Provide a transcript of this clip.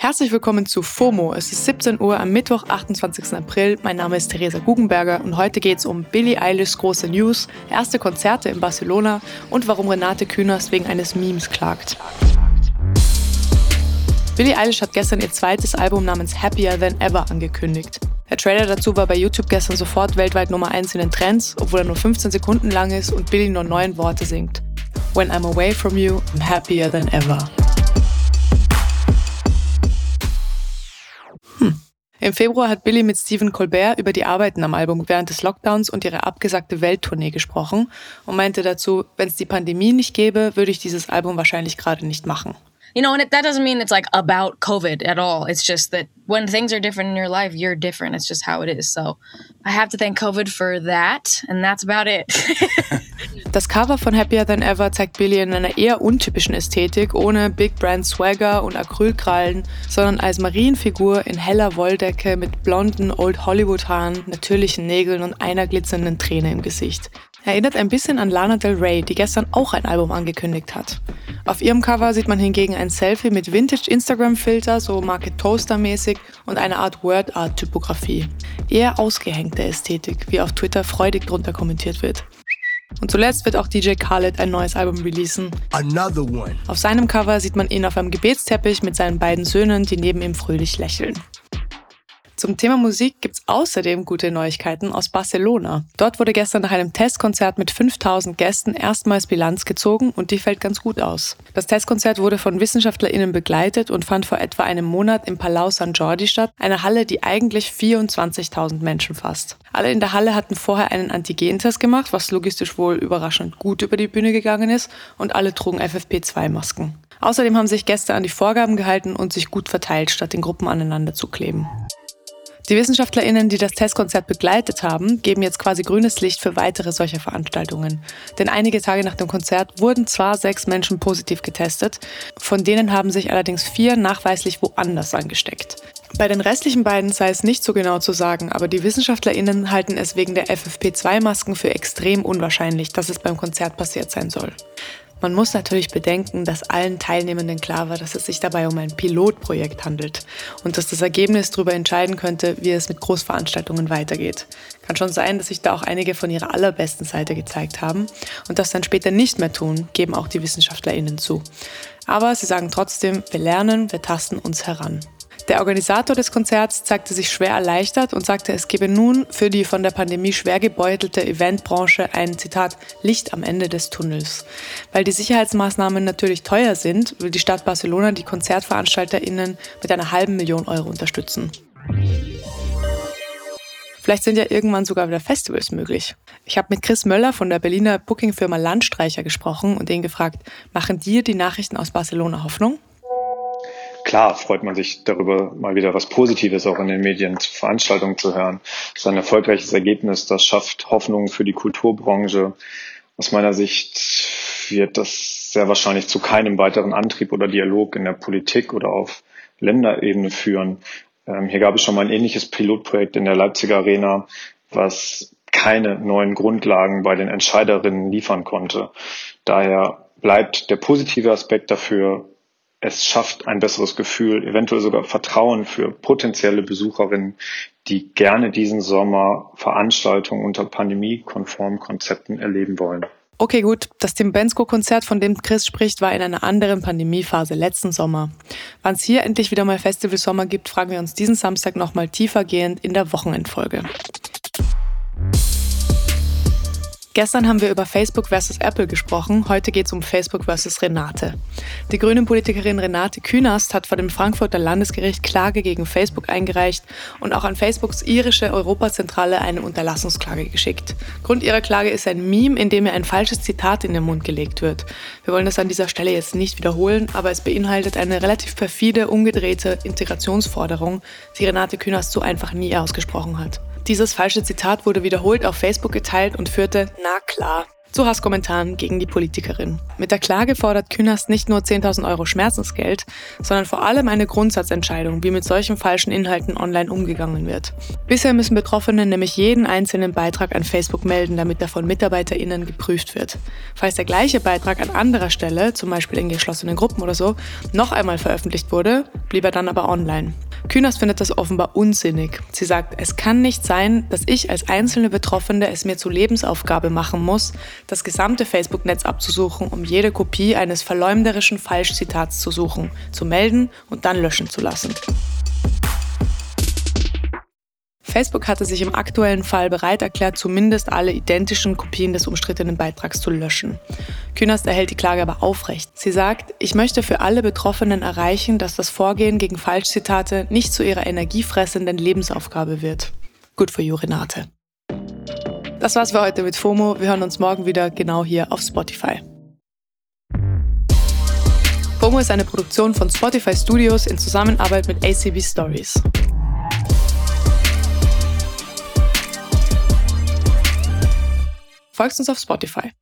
Herzlich willkommen zu FOMO. Es ist 17 Uhr am Mittwoch, 28. April. Mein Name ist Theresa Guggenberger und heute geht es um Billie Eilish große News, erste Konzerte in Barcelona und warum Renate Künast wegen eines Memes klagt. Billie Eilish hat gestern ihr zweites Album namens Happier Than Ever angekündigt. Der Trailer dazu war bei YouTube gestern sofort weltweit Nummer 1 in den Trends, obwohl er nur 15 Sekunden lang ist und Billie nur neun Worte singt. When I'm away from you, I'm happier than ever. Im Februar hat Billy mit Stephen Colbert über die Arbeiten am Album während des Lockdowns und ihre abgesagte Welttournee gesprochen und meinte dazu, wenn es die Pandemie nicht gäbe, würde ich dieses Album wahrscheinlich gerade nicht machen. You know, and it, that doesn't mean it's like about COVID at all. It's just that when things are different in your life, you're different. It's just how it is. So I have to thank COVID for that, and that's about it. Das Cover von Happier Than Ever zeigt Billy in einer eher untypischen Ästhetik, ohne Big Brand Swagger und Acrylkrallen, sondern als Marienfigur in heller Wolldecke mit blonden Old Hollywood Haaren, natürlichen Nägeln und einer glitzernden Träne im Gesicht. Erinnert ein bisschen an Lana Del Rey, die gestern auch ein Album angekündigt hat. Auf ihrem Cover sieht man hingegen ein Selfie mit Vintage Instagram-Filter, so Market Toaster-mäßig und eine Art Word Art-Typografie. Eher ausgehängte Ästhetik, wie auf Twitter freudig drunter kommentiert wird. Und zuletzt wird auch DJ Khaled ein neues Album releasen. Auf seinem Cover sieht man ihn auf einem Gebetsteppich mit seinen beiden Söhnen, die neben ihm fröhlich lächeln. Zum Thema Musik gibt's außerdem gute Neuigkeiten aus Barcelona. Dort wurde gestern nach einem Testkonzert mit 5000 Gästen erstmals Bilanz gezogen und die fällt ganz gut aus. Das Testkonzert wurde von WissenschaftlerInnen begleitet und fand vor etwa einem Monat im Palau San Jordi statt, einer Halle, die eigentlich 24.000 Menschen fasst. Alle in der Halle hatten vorher einen Antigentest gemacht, was logistisch wohl überraschend gut über die Bühne gegangen ist und alle trugen FFP2-Masken. Außerdem haben sich Gäste an die Vorgaben gehalten und sich gut verteilt, statt in Gruppen aneinander zu kleben. Die WissenschaftlerInnen, die das Testkonzert begleitet haben, geben jetzt quasi grünes Licht für weitere solcher Veranstaltungen. Denn einige Tage nach dem Konzert wurden zwar sechs Menschen positiv getestet, von denen haben sich allerdings vier nachweislich woanders angesteckt. Bei den restlichen beiden sei es nicht so genau zu sagen, aber die WissenschaftlerInnen halten es wegen der FFP2-Masken für extrem unwahrscheinlich, dass es beim Konzert passiert sein soll. Man muss natürlich bedenken, dass allen Teilnehmenden klar war, dass es sich dabei um ein Pilotprojekt handelt und dass das Ergebnis darüber entscheiden könnte, wie es mit Großveranstaltungen weitergeht. Kann schon sein, dass sich da auch einige von ihrer allerbesten Seite gezeigt haben und das dann später nicht mehr tun, geben auch die WissenschaftlerInnen zu. Aber sie sagen trotzdem, wir lernen, wir tasten uns heran. Der Organisator des Konzerts zeigte sich schwer erleichtert und sagte, es gebe nun für die von der Pandemie schwer gebeutelte Eventbranche ein Zitat Licht am Ende des Tunnels. Weil die Sicherheitsmaßnahmen natürlich teuer sind, will die Stadt Barcelona die KonzertveranstalterInnen mit einer halben Million Euro unterstützen. Vielleicht sind ja irgendwann sogar wieder Festivals möglich. Ich habe mit Chris Möller von der Berliner Bookingfirma Landstreicher gesprochen und den gefragt, machen dir die Nachrichten aus Barcelona Hoffnung? Klar freut man sich darüber, mal wieder was Positives auch in den Medien Veranstaltungen zu hören. Das ist ein erfolgreiches Ergebnis, das schafft Hoffnung für die Kulturbranche. Aus meiner Sicht wird das sehr wahrscheinlich zu keinem weiteren Antrieb oder Dialog in der Politik oder auf Länderebene führen. Ähm, hier gab es schon mal ein ähnliches Pilotprojekt in der Leipziger Arena, was keine neuen Grundlagen bei den Entscheiderinnen liefern konnte. Daher bleibt der positive Aspekt dafür es schafft ein besseres Gefühl, eventuell sogar Vertrauen für potenzielle Besucherinnen, die gerne diesen Sommer Veranstaltungen unter pandemiekonformen Konzepten erleben wollen. Okay, gut. Das Tim Bensko-Konzert, von dem Chris spricht, war in einer anderen Pandemiephase letzten Sommer. Wann es hier endlich wieder mal Festival Sommer gibt, fragen wir uns diesen Samstag nochmal tiefergehend in der Wochenendfolge. Gestern haben wir über Facebook versus Apple gesprochen. Heute geht es um Facebook versus Renate. Die grüne Politikerin Renate Künast hat vor dem Frankfurter Landesgericht Klage gegen Facebook eingereicht und auch an Facebooks irische Europazentrale eine Unterlassungsklage geschickt. Grund ihrer Klage ist ein Meme, in dem ihr ein falsches Zitat in den Mund gelegt wird. Wir wollen das an dieser Stelle jetzt nicht wiederholen, aber es beinhaltet eine relativ perfide, umgedrehte Integrationsforderung, die Renate Künast so einfach nie ausgesprochen hat. Dieses falsche Zitat wurde wiederholt auf Facebook geteilt und führte, na klar, zu Hasskommentaren gegen die Politikerin. Mit der Klage fordert Künast nicht nur 10.000 Euro Schmerzensgeld, sondern vor allem eine Grundsatzentscheidung, wie mit solchen falschen Inhalten online umgegangen wird. Bisher müssen Betroffene nämlich jeden einzelnen Beitrag an Facebook melden, damit er von MitarbeiterInnen geprüft wird. Falls der gleiche Beitrag an anderer Stelle, zum Beispiel in geschlossenen Gruppen oder so, noch einmal veröffentlicht wurde, blieb er dann aber online. Künast findet das offenbar unsinnig. Sie sagt, es kann nicht sein, dass ich als einzelne Betroffene es mir zur Lebensaufgabe machen muss, das gesamte Facebook-Netz abzusuchen, um jede Kopie eines verleumderischen Falschzitats zu suchen, zu melden und dann löschen zu lassen. Facebook hatte sich im aktuellen Fall bereit erklärt, zumindest alle identischen Kopien des umstrittenen Beitrags zu löschen. Künast erhält die Klage aber aufrecht. Sie sagt, ich möchte für alle Betroffenen erreichen, dass das Vorgehen gegen Falschzitate nicht zu ihrer energiefressenden Lebensaufgabe wird. Good for you, Renate. Das war's für heute mit FOMO. Wir hören uns morgen wieder genau hier auf Spotify. FOMO ist eine Produktion von Spotify Studios in Zusammenarbeit mit ACB Stories. Folgst uns auf Spotify.